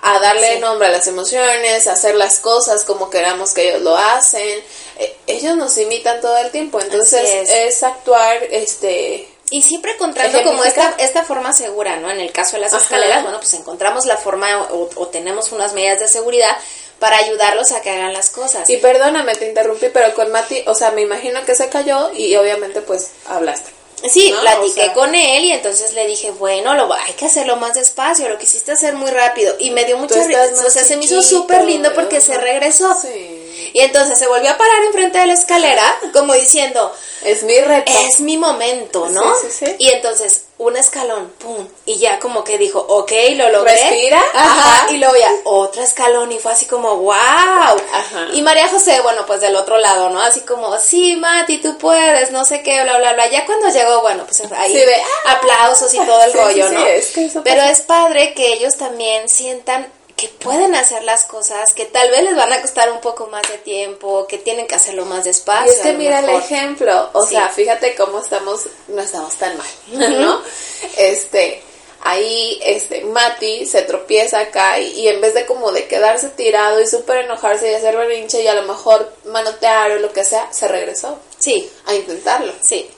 A darle nombre a las emociones, a hacer las cosas como queramos que ellos lo hacen. Eh, ellos nos imitan todo el tiempo, entonces es. es actuar, este, y siempre encontrando como esta, esta forma segura, ¿no? En el caso de las escaleras, bueno, pues encontramos la forma o, tenemos unas medidas de seguridad para ayudarlos a que hagan las cosas. Y perdóname, te interrumpí, pero con Mati, o sea, me imagino que se cayó y obviamente pues hablaste. Sí, platiqué con él y entonces le dije, bueno, lo, hay que hacerlo más despacio, lo quisiste hacer muy rápido. Y me dio mucha risa, o sea, se me hizo súper lindo porque se regresó. Sí. Y entonces se volvió a parar enfrente de la escalera, como diciendo, es mi reto. Es mi momento, ¿no? Sí, sí, sí. Y entonces, un escalón, pum, y ya como que dijo, ok, lo logré. Respira. Ajá. Y luego ya, otro escalón, y fue así como, wow. Ajá. Y María José, bueno, pues del otro lado, ¿no? Así como, sí, Mati, tú puedes, no sé qué, bla, bla, bla. Ya cuando llegó, bueno, pues ahí ve, aplausos y todo el rollo, ¿no? Es que eso Pero es padre que ellos también sientan que pueden hacer las cosas, que tal vez les van a costar un poco más de tiempo, que tienen que hacerlo más despacio. Y es que mira el ejemplo, o sea, fíjate cómo estamos, no estamos tan mal, ¿no? Este, ahí, este, Mati se tropieza acá y, en vez de como de quedarse tirado y súper enojarse y hacer berrinche y a lo mejor manotear o lo que sea, se regresó. Sí. A intentarlo. Sí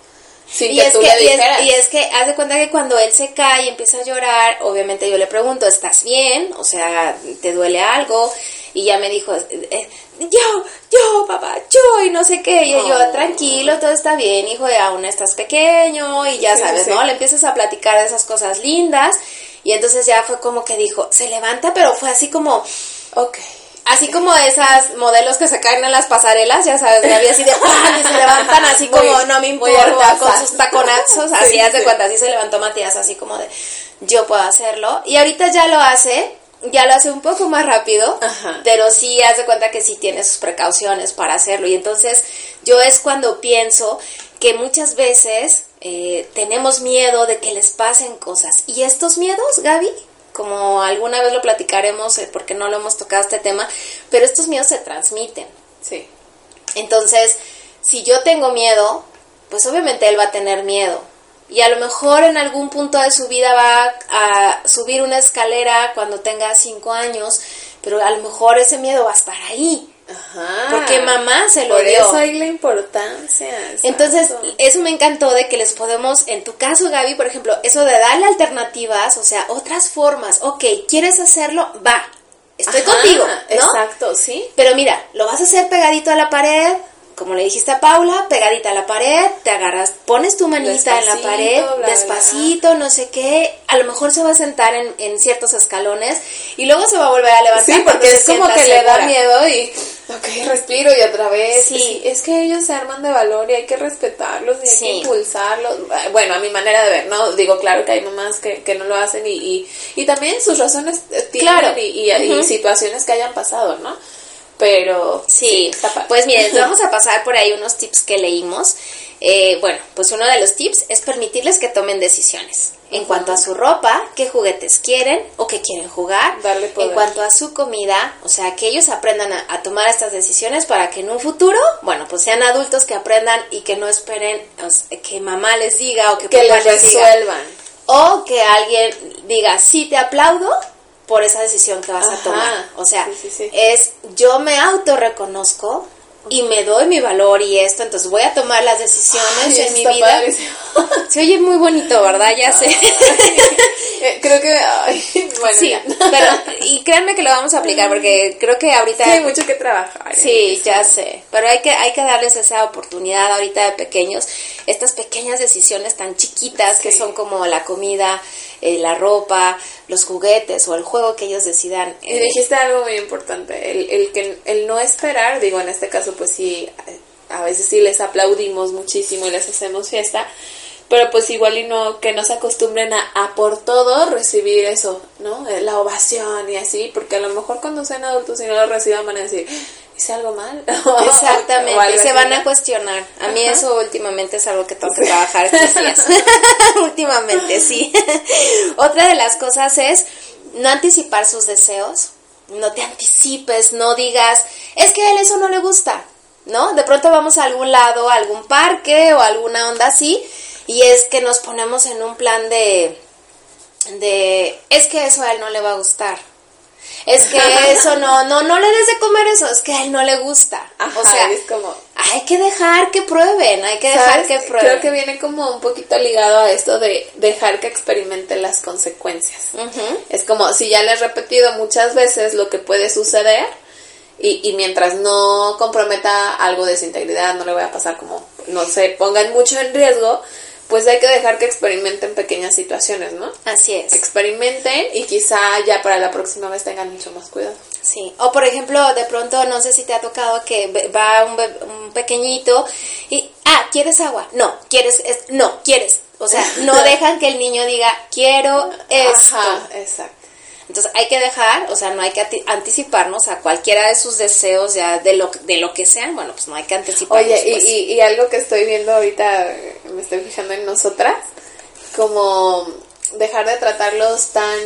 y, es que, y, es, que, haz de cuenta que cuando él se cae y empieza a llorar, obviamente yo le pregunto, ¿estás bien? O sea, ¿te duele algo? Y ya me dijo, eh, yo, yo, papá, yo, y no sé qué. Y yo, oh. tranquilo, todo está bien, hijo, aún estás pequeño, y ya sabes, ¿no? Le empiezas a platicar de esas cosas lindas. Y entonces ya fue como que dijo, se levanta, pero fue así como, ok Así como esas modelos que se caen en las pasarelas, ya sabes, había así de ¡pam! y se levantan así como no me importa, con sus taconazos, así hace cuenta, así se levantó Matías, así como de yo puedo hacerlo. Y ahorita ya lo hace ya lo hace un poco más rápido, Ajá. pero sí hace cuenta que sí tiene sus precauciones para hacerlo. Y entonces yo es cuando pienso que muchas veces eh, tenemos miedo de que les pasen cosas. Y estos miedos, Gaby, como alguna vez lo platicaremos, eh, porque no lo hemos tocado este tema, pero estos miedos se transmiten. Sí. Entonces, si yo tengo miedo, pues obviamente él va a tener miedo. Y a lo mejor en algún punto de su vida va a subir una escalera cuando tenga cinco años, pero a lo mejor ese miedo va a estar ahí. Ajá. Porque mamá se lo Por dio. eso hay la importancia. exacto. Entonces, eso me encantó de que les podemos, en tu caso, Gaby, por ejemplo, eso de darle alternativas, o sea, otras formas. Ok, ¿quieres hacerlo? Va. Estoy Ajá, contigo, ¿no? Exacto, sí. Pero mira, lo vas a hacer pegadito a la pared, como le dijiste a Paula, pegadita a la pared, te agarras, pones tu manita en la pared, bla, bla, despacito, no sé qué, a lo mejor se va a sentar en, en ciertos escalones y luego se va a volver a levantar. Sí, porque es como que le da miedo y, ok, respiro y otra vez. Sí. Es que ellos se arman de valor y hay que respetarlos y hay Sí. que impulsarlos. Bueno, a mi manera de ver, ¿no? Digo, claro que hay mamás que, que no lo hacen y, y, y también sus razones tienen Claro. y, y- situaciones que hayan pasado, ¿no? Pero Sí, está pues miren, vamos a pasar por ahí unos tips que leímos. Eh, bueno, pues uno de los tips es permitirles que tomen decisiones. En cuanto a su ropa, qué juguetes quieren o qué quieren jugar. Darle poder. En cuanto a su comida, o sea, que ellos aprendan a, a tomar estas decisiones para que en un futuro, bueno, pues sean adultos que aprendan y que no esperen que mamá les diga o que, que papá les les diga. resuelvan. O que alguien diga, sí te aplaudo por esa decisión que vas a tomar. O sea, Sí, sí, sí. es yo me autorreconozco y me doy mi valor y esto, entonces voy a tomar las decisiones Ay, en mi vida. padrísimo. Se oye muy bonito, ¿verdad? Ya sé. Eh, Creo que, ay, bueno, sí, ya. pero y créanme que lo vamos a aplicar porque creo que ahorita Sí, hay mucho que trabajar. Sí, ya sé, pero hay que hay que darles esa oportunidad ahorita de pequeños, estas pequeñas decisiones tan chiquitas que son como la comida, eh, la ropa, los juguetes o el juego que ellos decidan. Y eh, dijiste algo muy importante, el, el, que, el no esperar, digo, en este caso pues sí, a veces sí les aplaudimos muchísimo y les hacemos fiesta, pero pues igual y no, que no se acostumbren a, a por todo recibir eso, ¿no? Eh, La ovación y así, porque a lo mejor cuando sean adultos y no lo reciban van a decir, ¿hice algo mal? O Exactamente, algo y se van a cuestionar. A mí Ajá. eso últimamente es algo que tengo que trabajar estos días. últimamente, sí. Otra de las cosas es no anticipar sus deseos. No te anticipes, no digas, es que a él eso no le gusta, ¿no? De pronto vamos a algún lado, a algún parque o alguna onda así, y es que nos ponemos en un plan de, de, es que eso a él no le va a gustar. Es que eso no, no, no le des de comer eso, es que a él no le gusta. Ajá, o sea, es como... hay que dejar que prueben, hay que dejar ¿Sabes? que prueben. Creo que viene como un poquito ligado a esto de dejar que experimenten las consecuencias. Es como si ya les he repetido muchas veces lo que puede suceder y, y mientras no comprometa algo de su integridad, no le voy a pasar como, no sé, pongan mucho en riesgo, pues hay que dejar que experimenten pequeñas situaciones, ¿no? Así es. experimenten y quizá ya para la próxima vez tengan mucho más cuidado. Sí. O por ejemplo, de pronto, no sé si te ha tocado que va un, un pequeñito y, ah, ¿quieres agua? No, ¿quieres? es- no, ¿quieres? O sea, no dejan que el niño diga, quiero esto. Ajá, exacto. Entonces hay que dejar, o sea, no hay que anticiparnos a cualquiera de sus deseos, ya de lo, de lo que sean, bueno, pues no hay que anticiparnos. Oye, y, pues. y, y algo que estoy viendo ahorita, me estoy fijando en nosotras, como dejar de tratarlos tan,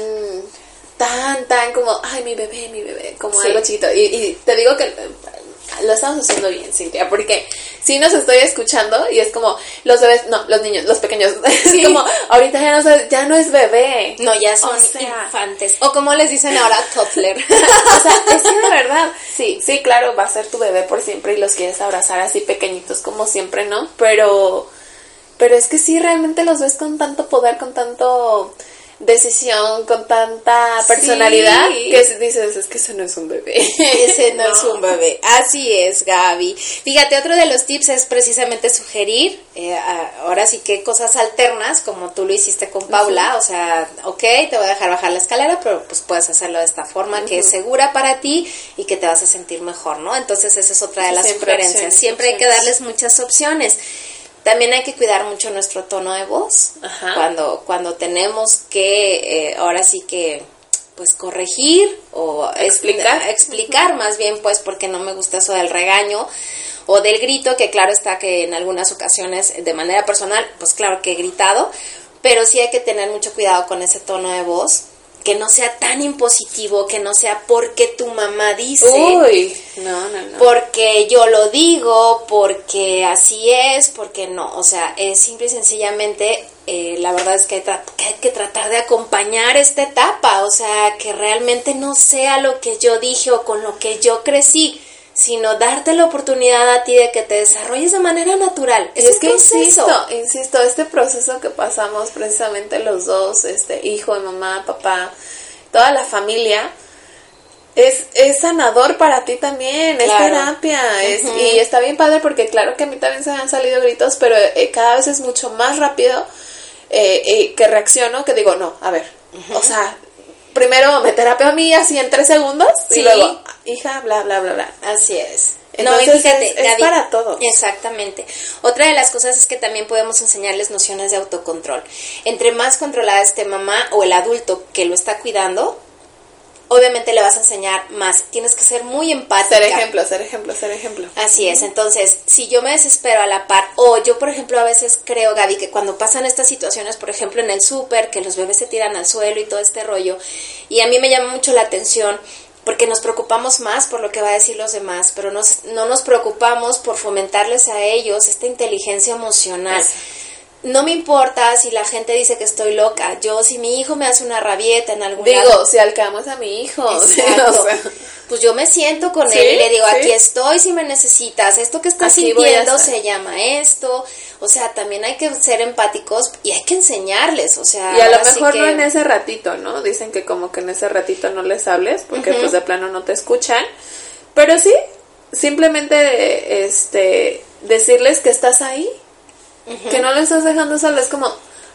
tan, tan como, ay, mi bebé, mi bebé, como Sí. algo chiquito. Y, y te digo que lo estamos haciendo bien, Cintia, porque si nos estoy escuchando y es como, los bebés, no, los niños, los pequeños, Sí. es como, ahorita ya no, se- ya no es bebé. No, ya son O sea, infantes. O como les dicen ahora, toddler. o sea, es que de verdad, sí, sí, claro, va a ser tu bebé por siempre y los quieres abrazar así pequeñitos como siempre, ¿no? Pero, pero es que sí, realmente los ves con tanto poder, con tanto decisión, con tanta Sí. personalidad, que dices, es que eso no es un bebé. Ese no, es un bebé. Así es, Gaby. Fíjate, otro de los tips es precisamente sugerir, eh, ahora sí que cosas alternas, como tú lo hiciste con Paula, o sea, ok, te voy a dejar bajar la escalera, pero pues puedes hacerlo de esta forma que es segura para ti y que te vas a sentir mejor, ¿no? Entonces esa es otra de las Siempre sugerencias. opciones, Siempre hay que darles muchas opciones. También hay que cuidar mucho nuestro tono de voz Ajá. cuando cuando tenemos que eh, ahora sí que pues corregir o Explicar. explicar más bien pues porque no me gusta eso del regaño o del grito que claro está que en algunas ocasiones de manera personal pues claro que he gritado pero sí hay que tener mucho cuidado con ese tono de voz que no sea tan impositivo, que no sea porque tu mamá dice, Uy, no, no, no. porque yo lo digo, porque así es, porque no. O sea, es simple y sencillamente, eh, la verdad es que hay, tra- que hay que tratar de acompañar esta etapa, o sea, que realmente no sea lo que yo dije o con lo que yo crecí, sino darte la oportunidad a ti de que te desarrolles de manera natural. Es, que proceso. insisto, insisto, este proceso que pasamos precisamente los dos, este hijo, mamá, papá, toda la familia, es, es sanador para ti también, es terapia, es, y está bien padre porque claro que a mí también se me han salido gritos, pero eh, cada vez es mucho más rápido eh, eh, que reacciono, que digo, no, a ver, o sea, primero me terapio a mí así en tres segundos Sí. y luego, hija, bla, bla, bla, bla. Así es. Entonces, no, y fíjate, es- es Gaby, para todos. Exactamente. Otra de las cosas es que también podemos enseñarles nociones de autocontrol. Entre más controlada esté mamá o el adulto que lo está cuidando, obviamente le vas a enseñar más. Tienes que ser muy empática. Ser ejemplo, ser ejemplo, ser ejemplo. Así es, entonces, si yo me desespero a la par, o yo, por ejemplo, a veces creo, Gaby, que cuando pasan estas situaciones, por ejemplo, en el súper, que los bebés se tiran al suelo y todo este rollo, y a mí me llama mucho la atención, porque nos preocupamos más por lo que va a decir los demás, pero nos- no nos preocupamos por fomentarles a ellos esta inteligencia emocional. No me importa si la gente dice que estoy loca. Yo, si mi hijo me hace una rabieta en algún Digo, lado, si alcamos a mi hijo. sí, o sea, Pues yo me siento con Sí, él y le digo, sí. aquí estoy si me necesitas, esto que estás Aquí voy a sintiendo se llama esto, o sea, también hay que ser empáticos y hay que enseñarles, o sea, y a lo mejor que- no en ese ratito, ¿no? Dicen que como que en ese ratito no les hables porque pues de plano no te escuchan. Pero sí, simplemente este decirles que estás ahí, que no lo estás dejando solo, es como,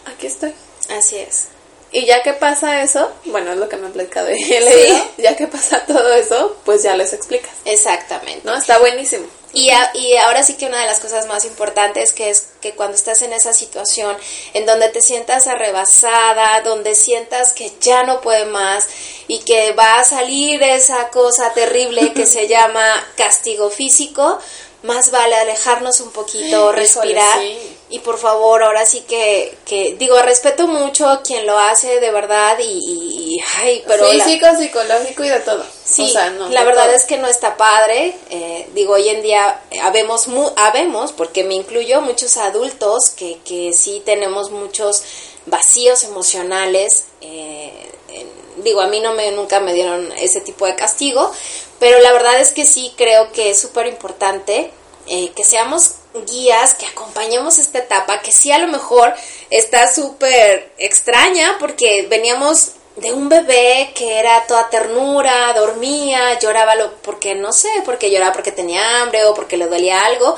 aquí estoy. Así es. Y ya que pasa eso, bueno, es lo que me han platicado y he leído, ya que pasa todo eso, pues ya les explicas, Exactamente. ¿no? Está buenísimo. Y, a- y ahora sí que una de las cosas más importantes que es que cuando estás en esa situación en donde te sientas arrebasada, donde sientas que ya no puede más y que va a salir esa cosa terrible que se llama castigo físico, más vale alejarnos un poquito, Híjole, respirar sí. Y por favor, ahora sí que, que digo, respeto mucho a quien lo hace de verdad y, ay, pero la- Físico, psicológico y de todo. Sí, O sea, no, la verdad todo. es que no está padre. eh, digo, hoy en día habemos, mu- habemos, porque me incluyo, muchos adultos que, que sí tenemos muchos vacíos emocionales. eh, en- digo, a mí no me, nunca me dieron ese tipo de castigo, pero la verdad es que sí creo que es súper importante eh, que seamos guías, que acompañemos esta etapa, que sí a lo mejor está súper extraña porque veníamos de un bebé que era toda ternura, dormía, lloraba lo, porque no sé, porque lloraba porque tenía hambre o porque le dolía algo,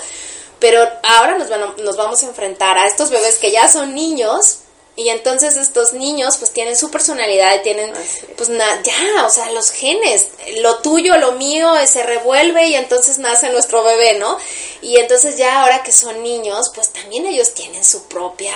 pero ahora nos, van nos vamos a enfrentar a estos bebés que ya son niños y entonces estos niños pues tienen su personalidad tienen es. pues na- ya, o sea, los genes, lo tuyo, lo mío eh, se revuelve y entonces nace nuestro bebé, ¿no? Y entonces ya ahora que son niños, pues también ellos tienen su propia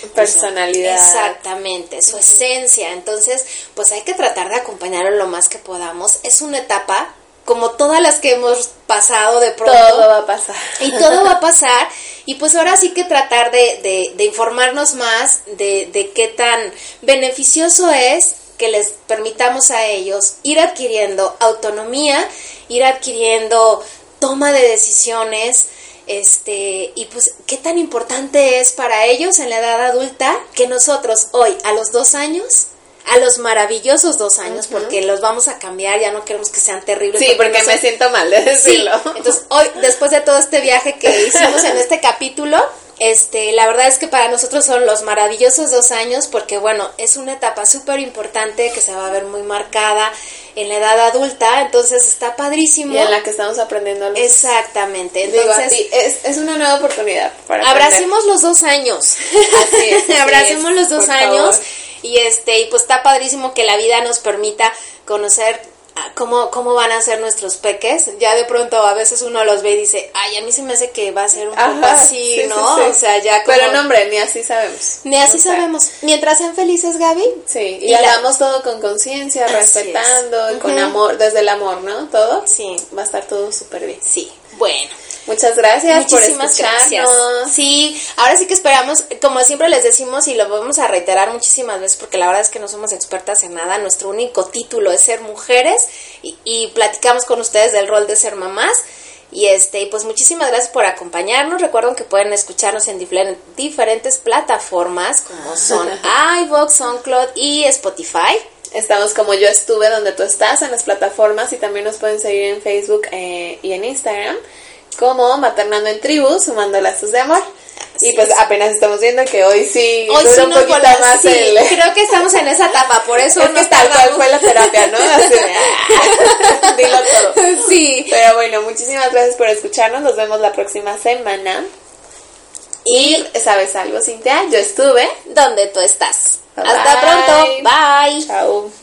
pues, Personalidad. Exactamente, su esencia. Entonces, pues hay que tratar de acompañarlo lo más que podamos. Es una etapa como todas las que hemos pasado de pronto. Todo va a pasar. Y todo va a pasar. Y pues ahora sí que tratar de, de- de informarnos más de, de qué tan beneficioso es que les permitamos a ellos ir adquiriendo autonomía, ir adquiriendo toma de decisiones, este, y pues qué tan importante es para ellos en la edad adulta que nosotros hoy, a los dos años, a los maravillosos dos años, porque los vamos a cambiar, ya no queremos que sean terribles. Sí, porque me son- siento mal de Sí, decirlo. entonces hoy, después de todo este viaje que hicimos en este capítulo, este, la verdad es que para nosotros son los maravillosos dos años porque, bueno, es una etapa súper importante que se va a ver muy marcada en la edad adulta, entonces está padrísimo. y en la que estamos aprendiendo los Exactamente, Digo, entonces sí, es, es una nueva oportunidad para aprender. abracemos los dos años. Así es, así abracemos es, los dos años favor. Y este y pues está padrísimo que la vida nos permita conocer cómo, cómo van a ser nuestros peques. Ya de pronto a veces uno los ve y dice, ay, a mí se me hace que va a ser un poco así, ¿no? O sea, ya como... Pero no, hombre, ni así sabemos. Ni así sabemos. Mientras sean felices, Gaby. Sí, y, hagamos todo con conciencia, respetando, con amor, desde el amor, ¿no? Todo. Sí. Va a estar todo súper bien. Sí. Bueno. Muchas gracias Muchísimas por Gracias. Sí, ahora sí que esperamos, como siempre les decimos y lo vamos a reiterar muchísimas veces porque la verdad es que no somos expertas en nada, nuestro único título es ser mujeres y, platicamos con ustedes del rol de ser mamás. Y este, pues muchísimas gracias por acompañarnos. Recuerden que pueden escucharnos en diferentes plataformas como son iVoox, SoundCloud y Spotify. Estamos como yo estuve donde tú estás en las plataformas y también nos pueden seguir en Facebook eh, y en Instagram como Maternando en Tribu, sumando lazos de amor. y pues apenas estamos viendo que hoy sí hoy sí un poquito más sí, creo que estamos en esa etapa, por eso es que tal cual fue la terapia, ¿no? Así ah, dilo todo. Sí. Pero bueno, muchísimas gracias por escucharnos, nos vemos la próxima semana. Y, ¿sabes algo, Cintia? Yo estuve donde tú estás. Hasta pronto. Bye. Chao.